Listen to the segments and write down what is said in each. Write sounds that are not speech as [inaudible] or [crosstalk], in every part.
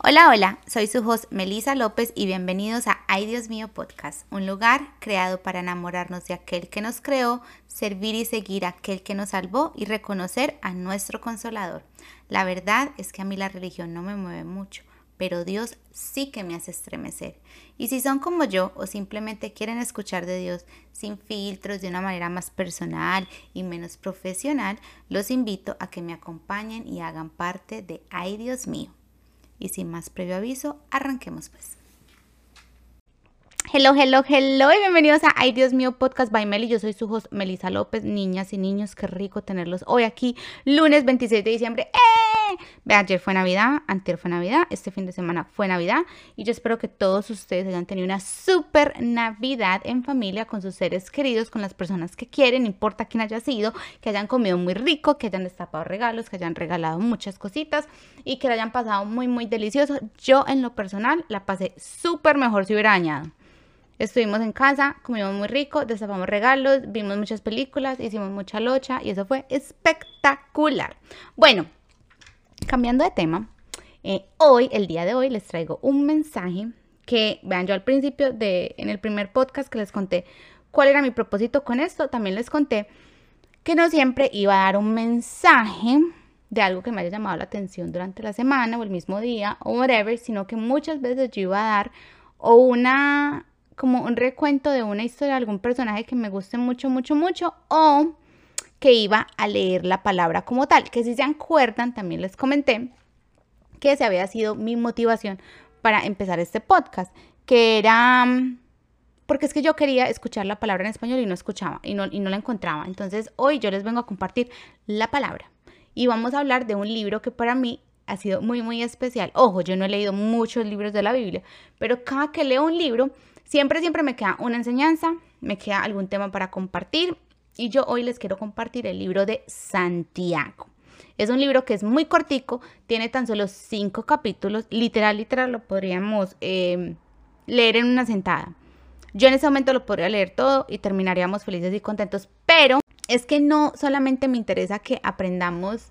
Hola, hola, soy su host Melisa López y bienvenidos a Ay Dios mío Podcast, un lugar creado para enamorarnos de aquel que nos creó, servir y seguir a aquel que nos salvó y reconocer a nuestro consolador. La verdad es que a mí la religión no me mueve mucho, pero Dios sí que me hace estremecer. Y si son como yo o simplemente quieren escuchar de Dios sin filtros, de una manera más personal y menos profesional, los invito a que me acompañen y hagan parte de Ay Dios mío. Y sin más previo aviso, arranquemos pues. Hello, hello, hello y bienvenidos a Ay Dios mío Podcast by Meli. Yo soy su host Melisa López. Niñas y niños, qué rico tenerlos hoy aquí, lunes 26 de diciembre. ¡Eh! Vean, ayer fue Navidad, antier fue Navidad, este fin de semana fue Navidad y yo espero que todos ustedes hayan tenido una super Navidad en familia con sus seres queridos, con las personas que quieren, no importa quién haya sido, que hayan comido muy rico, que hayan destapado regalos, que hayan regalado muchas cositas y que la hayan pasado muy, muy delicioso. Yo en lo personal la pasé súper mejor si hubiera dañado. Estuvimos en casa, comimos muy rico, destapamos regalos, vimos muchas películas, hicimos mucha locha y eso fue espectacular. Bueno, cambiando de tema, eh, hoy, el día de hoy, les traigo un mensaje que, vean, yo al principio de, en el primer podcast que les conté cuál era mi propósito con esto, también les conté que no siempre iba a dar un mensaje de algo que me haya llamado la atención durante la semana o el mismo día o whatever, sino que muchas veces yo iba a dar o una como un recuento de una historia de algún personaje que me guste mucho, mucho, mucho, o que iba a leer la palabra como tal, que si se acuerdan, también les comenté que ese había sido mi motivación para empezar este podcast, que era porque es que yo quería escuchar la palabra en español y no escuchaba y no, y no la encontraba. Entonces hoy yo les vengo a compartir la palabra y vamos a hablar de un libro que para mí ha sido muy, muy especial. Ojo, yo no he leído muchos libros de la Biblia, pero cada que leo un libro Siempre, siempre me queda una enseñanza, me queda algún tema para compartir y yo hoy les quiero compartir el libro de Santiago. Es un libro que es muy cortico, tiene tan solo cinco capítulos, literal, literal, lo podríamos em, leer en una sentada. Yo en ese momento lo podría leer todo y terminaríamos felices y contentos, pero es que no solamente me interesa que aprendamos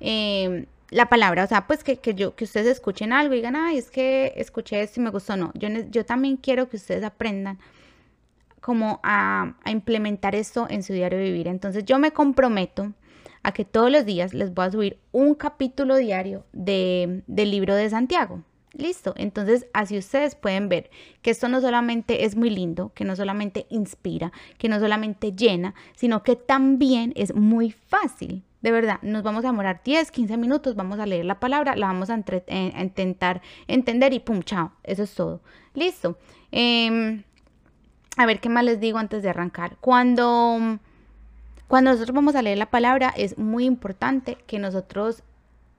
eh, la palabra, o sea, pues que, yo, que ustedes escuchen algo y digan, ay, es que escuché esto y me gustó, no, yo, yo también quiero que ustedes aprendan como a, implementar esto en su diario de vivir. Entonces yo me comprometo a que todos los días les voy a subir un capítulo diario de, del libro de Santiago. Listo, entonces así ustedes pueden ver que esto no solamente es muy lindo, que no solamente inspira, que no solamente llena, sino que también es muy fácil. De verdad, nos vamos a demorar 10, 15 minutos, vamos a leer la palabra, la vamos a, eh, intentar entender y pum, chao, eso es todo. Listo. Em, a ver qué más les digo antes de arrancar. Cuando, cuando nosotros vamos a leer la palabra, es muy importante que nosotros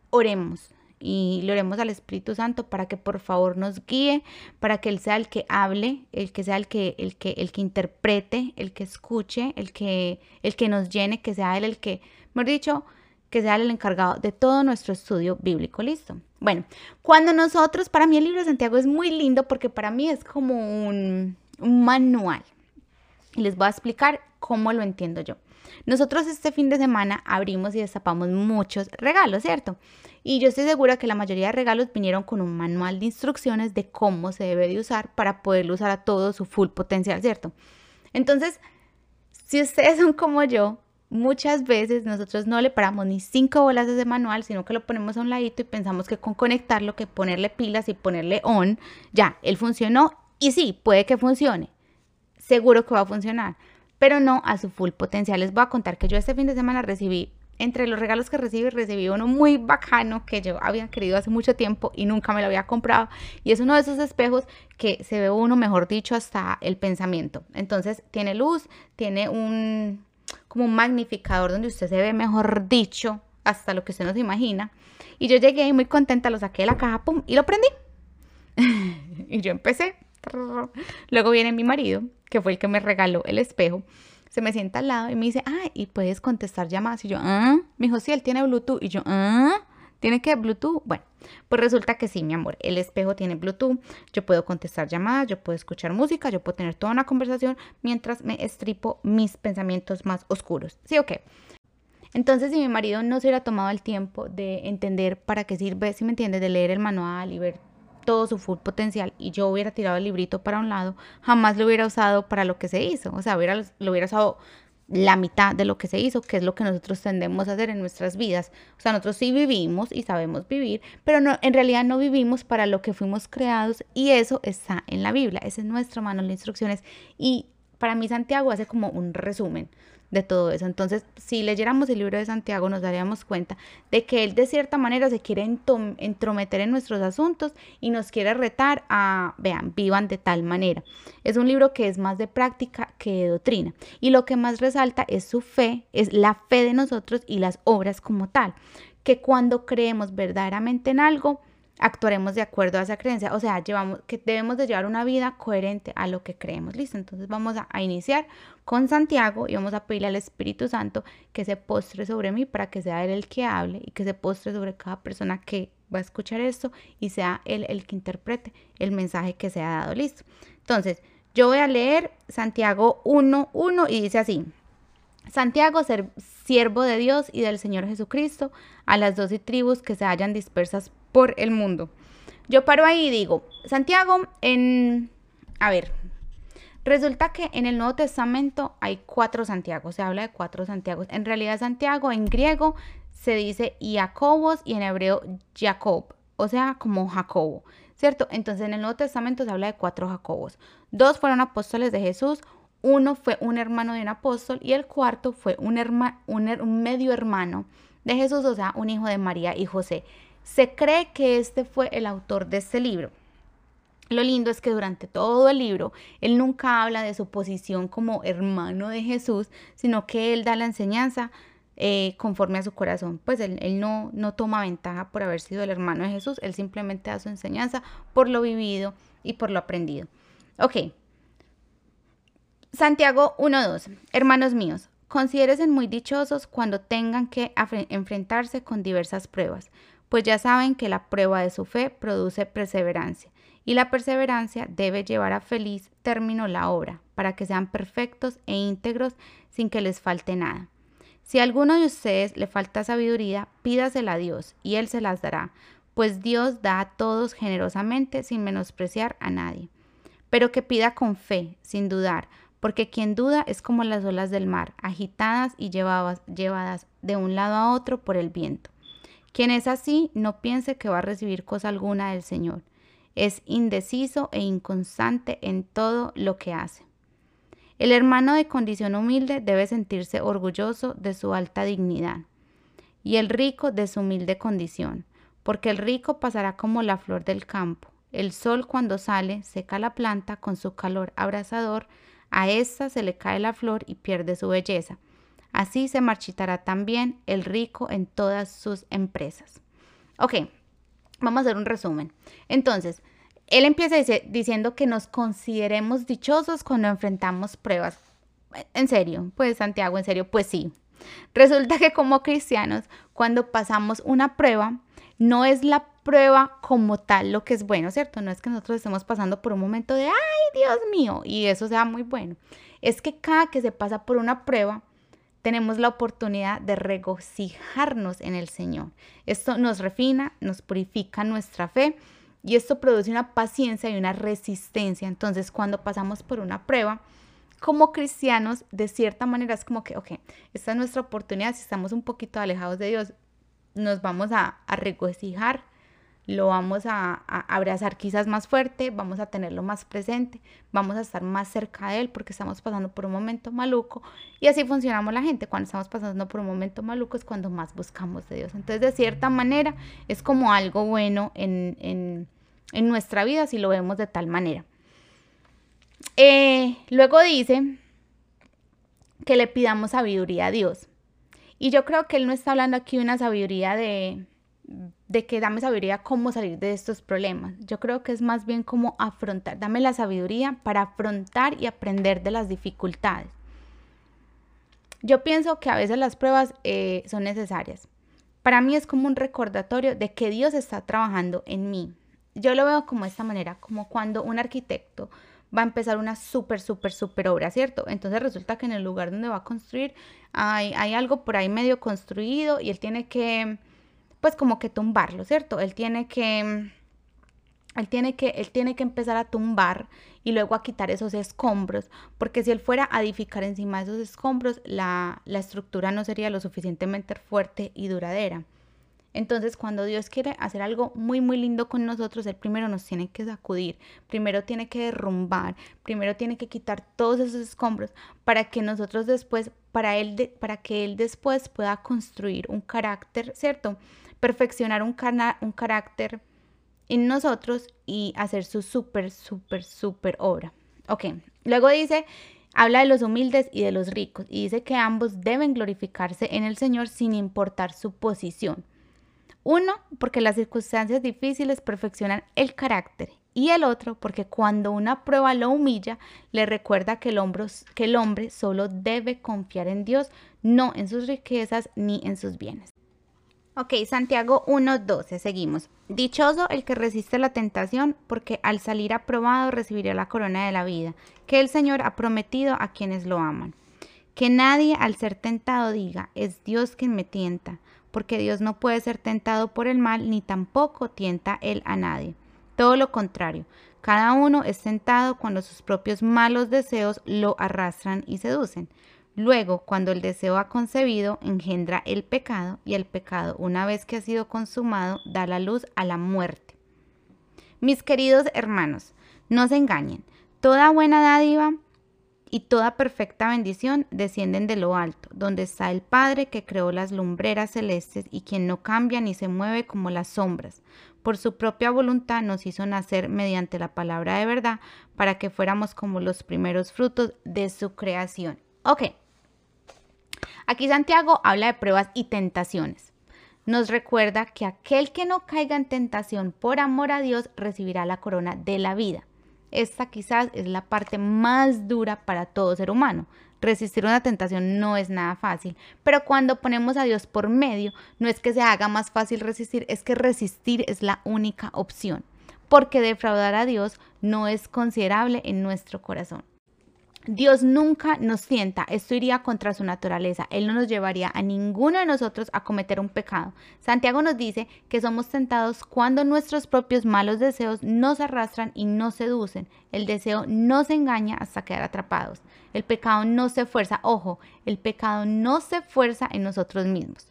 oremos y le oremos al Espíritu Santo para que por favor nos guíe, para que Él sea el que hable, el que sea el que, el que, el que interprete, el que escuche, el que, el que nos llene, que sea Él el que Mejor dicho, que sea el encargado de todo nuestro estudio bíblico. Listo. Bueno, cuando nosotros, para mí el libro de Santiago es muy lindo porque para mí es como un, un manual. Y les voy a explicar cómo lo entiendo yo. Nosotros este fin de semana abrimos y destapamos muchos regalos, ¿cierto? Y yo estoy segura que la mayoría de regalos vinieron con un manual de instrucciones de cómo se debe de usar para poderlo usar a todo su full potencial, ¿cierto? Entonces, si ustedes son como yo, muchas veces nosotros no le paramos ni cinco bolas de ese manual, sino que lo ponemos a un ladito y pensamos que con conectarlo, que ponerle pilas y ponerle on, ya, él funcionó y sí, puede que funcione. Seguro que va a funcionar, pero no a su full potencial. Les voy a contar que yo este fin de semana recibí, entre los regalos que recibí, recibí uno muy bacano que yo había querido hace mucho tiempo y nunca me lo había comprado. Y es uno de esos espejos que se ve uno, mejor dicho, hasta el pensamiento. Entonces tiene luz, tiene un, como un magnificador donde usted se ve, mejor dicho, hasta lo que usted no se imagina. Y yo llegué muy contenta, lo saqué de la caja, pum, y lo prendí. [laughs] y yo empecé. [laughs] Luego viene mi marido, que fue el que me regaló el espejo. Se me sienta al lado y me dice, ah, y puedes contestar llamadas. Y yo, ah, me dijo, sí, él tiene Bluetooth. Y yo, ah, ¿tiene que Bluetooth? Bueno, pues resulta que sí, mi amor, el espejo tiene Bluetooth, yo puedo contestar llamadas, yo puedo escuchar música, yo puedo tener toda una conversación mientras me estripo mis pensamientos más oscuros. ¿Sí o qué? Entonces, si mi marido no se hubiera tomado el tiempo de entender para qué sirve, si me entiendes, de leer el manual y ver todo su full potencial y yo hubiera tirado el librito para un lado, jamás lo hubiera usado para lo que se hizo. O sea, hubiera, lo hubiera usado la mitad de lo que se hizo, que es lo que nosotros tendemos a hacer en nuestras vidas. O sea, nosotros sí vivimos y sabemos vivir, pero no, en realidad no vivimos para lo que fuimos creados y eso está en la Biblia. Ese es nuestro manual de instrucciones y para mí Santiago hace como un resumen de todo eso. Entonces, si leyéramos el libro de Santiago, nos daríamos cuenta de que él de cierta manera se quiere entrometer en nuestros asuntos y nos quiere retar a, vean, vivan de tal manera. Es un libro que es más de práctica que de doctrina. Y lo que más resalta es su fe, es la fe de nosotros y las obras como tal. Que cuando creemos verdaderamente en algo, actuaremos de acuerdo a esa creencia. O sea, llevamos, que debemos de llevar una vida coherente a lo que creemos. Listo, entonces vamos a, iniciar con Santiago y vamos a pedirle al Espíritu Santo que se postre sobre mí para que sea Él el que hable y que se postre sobre cada persona que va a escuchar esto y sea Él el que interprete el mensaje que se ha dado. Listo. Entonces, yo voy a leer Santiago 1.1 y dice así. Santiago, ser siervo de Dios y del Señor Jesucristo, a las doce tribus que se hallan dispersas por el mundo. Yo paro ahí y digo, Santiago, en... A ver, resulta que en el Nuevo Testamento hay cuatro Santiago, se habla de cuatro Santiago. En realidad Santiago en griego se dice Jacobos y en hebreo Jacob, o sea, como Jacobo, ¿cierto? Entonces en el Nuevo Testamento se habla de cuatro Jacobos. Dos fueron apóstoles de Jesús, uno fue un hermano de un apóstol y el cuarto fue un, un medio hermano de Jesús, o sea, un hijo de María y José. Se cree que este fue el autor de este libro. Lo lindo es que durante todo el libro él nunca habla de su posición como hermano de Jesús, sino que él da la enseñanza eh, conforme a su corazón. Pues él, no, no toma ventaja por haber sido el hermano de Jesús, él simplemente da su enseñanza por lo vivido y por lo aprendido. Ok. Santiago 1.2. Hermanos míos, considérense muy dichosos cuando tengan que enfrentarse con diversas pruebas pues ya saben que la prueba de su fe produce perseverancia, y la perseverancia debe llevar a feliz término la obra, para que sean perfectos e íntegros sin que les falte nada. Si a alguno de ustedes le falta sabiduría, pídasela a Dios, y Él se las dará, pues Dios da a todos generosamente sin menospreciar a nadie. Pero que pida con fe, sin dudar, porque quien duda es como las olas del mar, agitadas y llevadas, llevadas de un lado a otro por el viento. Quien es así, no piense que va a recibir cosa alguna del Señor. Es indeciso e inconstante en todo lo que hace. El hermano de condición humilde debe sentirse orgulloso de su alta dignidad y el rico de su humilde condición, porque el rico pasará como la flor del campo. El sol cuando sale seca la planta con su calor abrasador, a ésta se le cae la flor y pierde su belleza. Así se marchitará también el rico en todas sus empresas. Ok, vamos a hacer un resumen. Entonces, él empieza diciendo que nos consideremos dichosos cuando enfrentamos pruebas. En serio, pues Santiago, en serio, pues sí. Resulta que como cristianos, cuando pasamos una prueba, no es la prueba como tal lo que es bueno, ¿cierto? No es que nosotros estemos pasando por un momento de, ay, Dios mío, y eso sea muy bueno. Es que cada que se pasa por una prueba, tenemos la oportunidad de regocijarnos en el Señor. Esto nos refina, nos purifica nuestra fe y esto produce una paciencia y una resistencia. Entonces, cuando pasamos por una prueba, como cristianos, de cierta manera es como que, ok, esta es nuestra oportunidad, si estamos un poquito alejados de Dios, nos vamos a, a regocijar lo vamos a, abrazar quizás más fuerte, vamos a tenerlo más presente, vamos a estar más cerca de él porque estamos pasando por un momento maluco y así funcionamos la gente. Cuando estamos pasando por un momento maluco es cuando más buscamos de Dios. Entonces, de cierta manera, es como algo bueno en, nuestra vida si lo vemos de tal manera. Eh, luego dice que le pidamos sabiduría a Dios. Y yo creo que él no está hablando aquí de una sabiduría de, de que dame sabiduría cómo salir de estos problemas. Yo creo que es más bien como afrontar, dame la sabiduría para afrontar y aprender de las dificultades. Yo pienso que a veces las pruebas eh, son necesarias. Para mí es como un recordatorio de que Dios está trabajando en mí. Yo lo veo como de esta manera, como cuando un arquitecto va a empezar una súper, súper, súper obra, ¿cierto? Entonces resulta que en el lugar donde va a construir hay, hay algo por ahí medio construido y él tiene que, pues como que tumbarlo, ¿cierto? Él tiene que él tiene que, él tiene que empezar a tumbar y luego a quitar esos escombros, porque si él fuera a edificar encima de esos escombros, la, la estructura no sería lo suficientemente fuerte y duradera. Entonces, cuando Dios quiere hacer algo muy, muy lindo con nosotros, Él primero nos tiene que sacudir, primero tiene que derrumbar, primero tiene que quitar todos esos escombros para que nosotros después, para, él para que Él después pueda construir un carácter, ¿cierto? Perfeccionar un, un carácter en nosotros y hacer su súper, súper, súper obra. Ok, luego dice, habla de los humildes y de los ricos y dice que ambos deben glorificarse en el Señor sin importar su posición. Uno, porque las circunstancias difíciles perfeccionan el carácter y el otro, porque cuando una prueba lo humilla, le recuerda que el, que el hombre solo debe confiar en Dios, no en sus riquezas ni en sus bienes. Ok, Santiago 1.12, seguimos. Dichoso el que resiste la tentación, porque al salir aprobado recibirá la corona de la vida, que el Señor ha prometido a quienes lo aman. Que nadie al ser tentado diga, es Dios quien me tienta, porque Dios no puede ser tentado por el mal, ni tampoco tienta él a nadie. Todo lo contrario, cada uno es tentado cuando sus propios malos deseos lo arrastran y seducen. Luego, cuando el deseo ha concebido, engendra el pecado y el pecado, una vez que ha sido consumado, da la luz a la muerte. Mis queridos hermanos, no se engañen. Toda buena dádiva y toda perfecta bendición descienden de lo alto, donde está el Padre que creó las lumbreras celestes y quien no cambia ni se mueve como las sombras. Por su propia voluntad nos hizo nacer mediante la palabra de verdad para que fuéramos como los primeros frutos de su creación. Ok. Aquí Santiago habla de pruebas y tentaciones. Nos recuerda que aquel que no caiga en tentación por amor a Dios recibirá la corona de la vida. Esta quizás es la parte más dura para todo ser humano. Resistir una tentación no es nada fácil, pero cuando ponemos a Dios por medio, no es que se haga más fácil resistir, es que resistir es la única opción, porque defraudar a Dios no es considerable en nuestro corazón. Dios nunca nos sienta, esto iría contra su naturaleza, Él no nos llevaría a ninguno de nosotros a cometer un pecado. Santiago nos dice que somos tentados cuando nuestros propios malos deseos nos arrastran y nos seducen. El deseo no se engaña hasta quedar atrapados. El pecado no se fuerza, ojo, el pecado no se fuerza en nosotros mismos.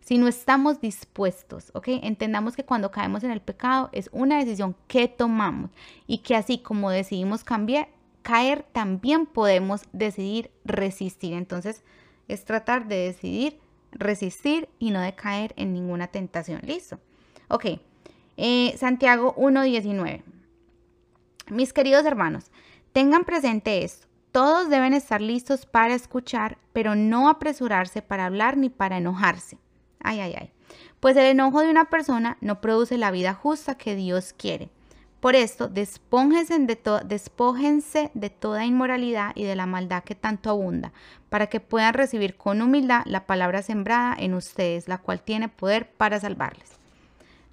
Si no estamos dispuestos, ¿ok? Entendamos que cuando caemos en el pecado es una decisión que tomamos y que así como decidimos cambiar, caer, también podemos decidir resistir. Entonces, es tratar de decidir resistir y no de caer en ninguna tentación. Listo. Ok. Eh, Santiago 1.19. Mis queridos hermanos, tengan presente esto. Todos deben estar listos para escuchar, pero no apresurarse para hablar ni para enojarse. Ay, ay, ay. Pues el enojo de una persona no produce la vida justa que Dios quiere. Por esto, despójense de, de toda inmoralidad y de la maldad que tanto abunda, para que puedan recibir con humildad la palabra sembrada en ustedes, la cual tiene poder para salvarles.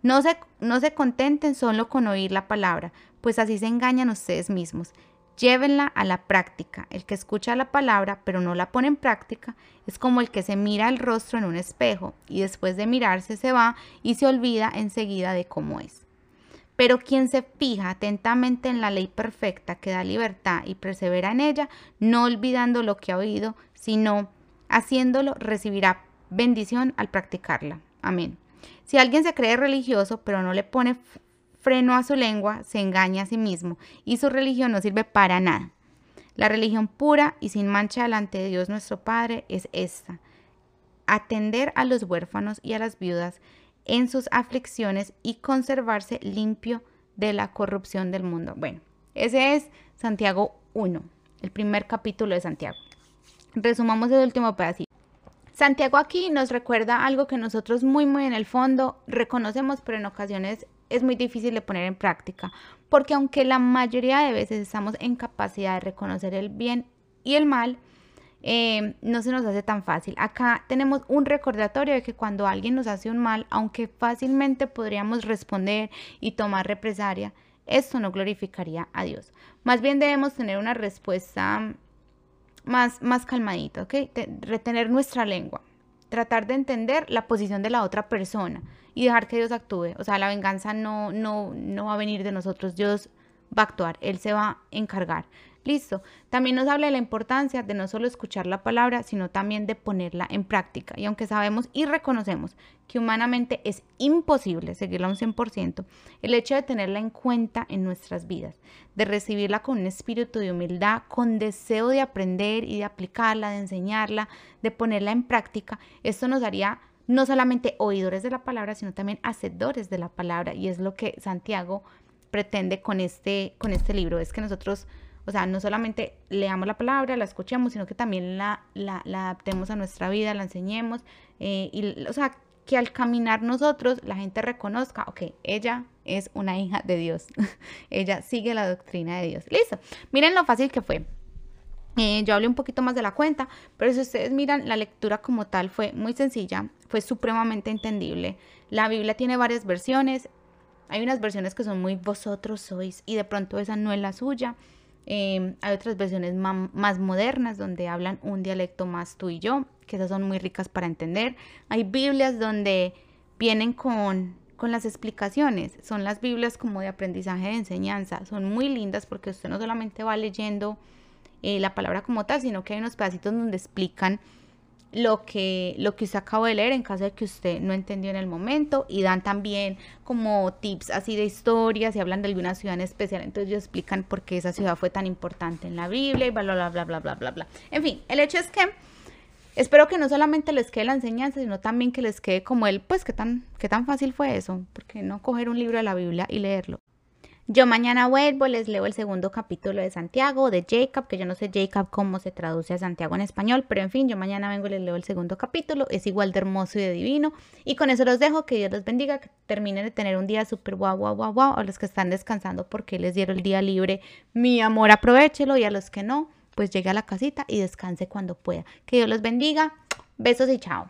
No se, no se contenten solo con oír la palabra, pues así se engañan ustedes mismos. Llévenla a la práctica. El que escucha la palabra pero no la pone en práctica es como el que se mira el rostro en un espejo y después de mirarse se va y se olvida enseguida de cómo es. Pero quien se fija atentamente en la ley perfecta que da libertad y persevera en ella, no olvidando lo que ha oído, sino haciéndolo, recibirá bendición al practicarla. Amén. Si alguien se cree religioso, pero no le pone freno a su lengua, se engaña a sí mismo y su religión no sirve para nada. La religión pura y sin mancha delante de Dios nuestro Padre es esta. Atender a los huérfanos y a las viudas en sus aflicciones y conservarse limpio de la corrupción del mundo. Bueno, ese es Santiago 1, el primer capítulo de Santiago. Resumamos el último pedacito. Santiago aquí nos recuerda algo que nosotros muy muy en el fondo reconocemos, pero en ocasiones es muy difícil de poner en práctica, porque aunque la mayoría de veces estamos en capacidad de reconocer el bien y el mal, eh, no se nos hace tan fácil. Acá tenemos un recordatorio de que cuando alguien nos hace un mal, aunque fácilmente podríamos responder y tomar represalia, esto no glorificaría a Dios. Más bien debemos tener una respuesta más, más calmadita, ¿ok? retener nuestra lengua, tratar de entender la posición de la otra persona y dejar que Dios actúe. O sea, la venganza no, no, no va a venir de nosotros, Dios va a actuar, Él se va a encargar. Listo. También nos habla de la importancia de no solo escuchar la palabra, sino también de ponerla en práctica. Y aunque sabemos y reconocemos que humanamente es imposible seguirla un 100%, el hecho de tenerla en cuenta en nuestras vidas, de recibirla con un espíritu de humildad, con deseo de aprender y de aplicarla, de enseñarla, de ponerla en práctica, esto nos haría no solamente oidores de la palabra, sino también hacedores de la palabra. Y es lo que Santiago pretende con este, con este libro, es que nosotros o sea, no solamente leamos la palabra, la escuchemos, sino que también la, la, adaptemos a nuestra vida, la enseñemos. Eh, y, o sea, que al caminar nosotros la gente reconozca, ok, ella es una hija de Dios. [laughs] ella sigue la doctrina de Dios. Listo. Miren lo fácil que fue. Eh, yo hablé un poquito más de la cuenta, pero si ustedes miran, la lectura como tal fue muy sencilla, fue supremamente entendible. La Biblia tiene varias versiones. Hay unas versiones que son muy vosotros sois y de pronto esa no es la suya. Em, hay otras versiones más modernas donde hablan un dialecto más tú y yo, que esas son muy ricas para entender. Hay Biblias donde vienen con, con las explicaciones. Son las Biblias como de aprendizaje de enseñanza. Son muy lindas porque usted no solamente va leyendo eh, la palabra como tal, sino que hay unos pedacitos donde explican lo que, lo que usted acabó de leer en caso de que usted no entendió en el momento y dan también como tips así de historias y hablan de alguna ciudad en especial, entonces ellos explican por qué esa ciudad fue tan importante en la Biblia y bla, bla, bla, bla, bla, bla, bla. En fin, el hecho es que espero que no solamente les quede la enseñanza, sino también que les quede como el, pues, qué tan, qué tan fácil fue eso, porque no coger un libro de la Biblia y leerlo. Yo mañana vuelvo, les leo el segundo capítulo de Santiago, de Jacob, que yo no sé Jacob cómo se traduce a Santiago en español, pero en fin, yo mañana vengo y les leo el segundo capítulo, es igual de hermoso y de divino. Y con eso los dejo, que Dios los bendiga, que terminen de tener un día súper guau, guau, guau, guau. A los que están descansando porque les dieron el día libre, mi amor, aprovechelo. Y a los que no, pues llegue a la casita y descanse cuando pueda. Que Dios los bendiga. Besos y chao.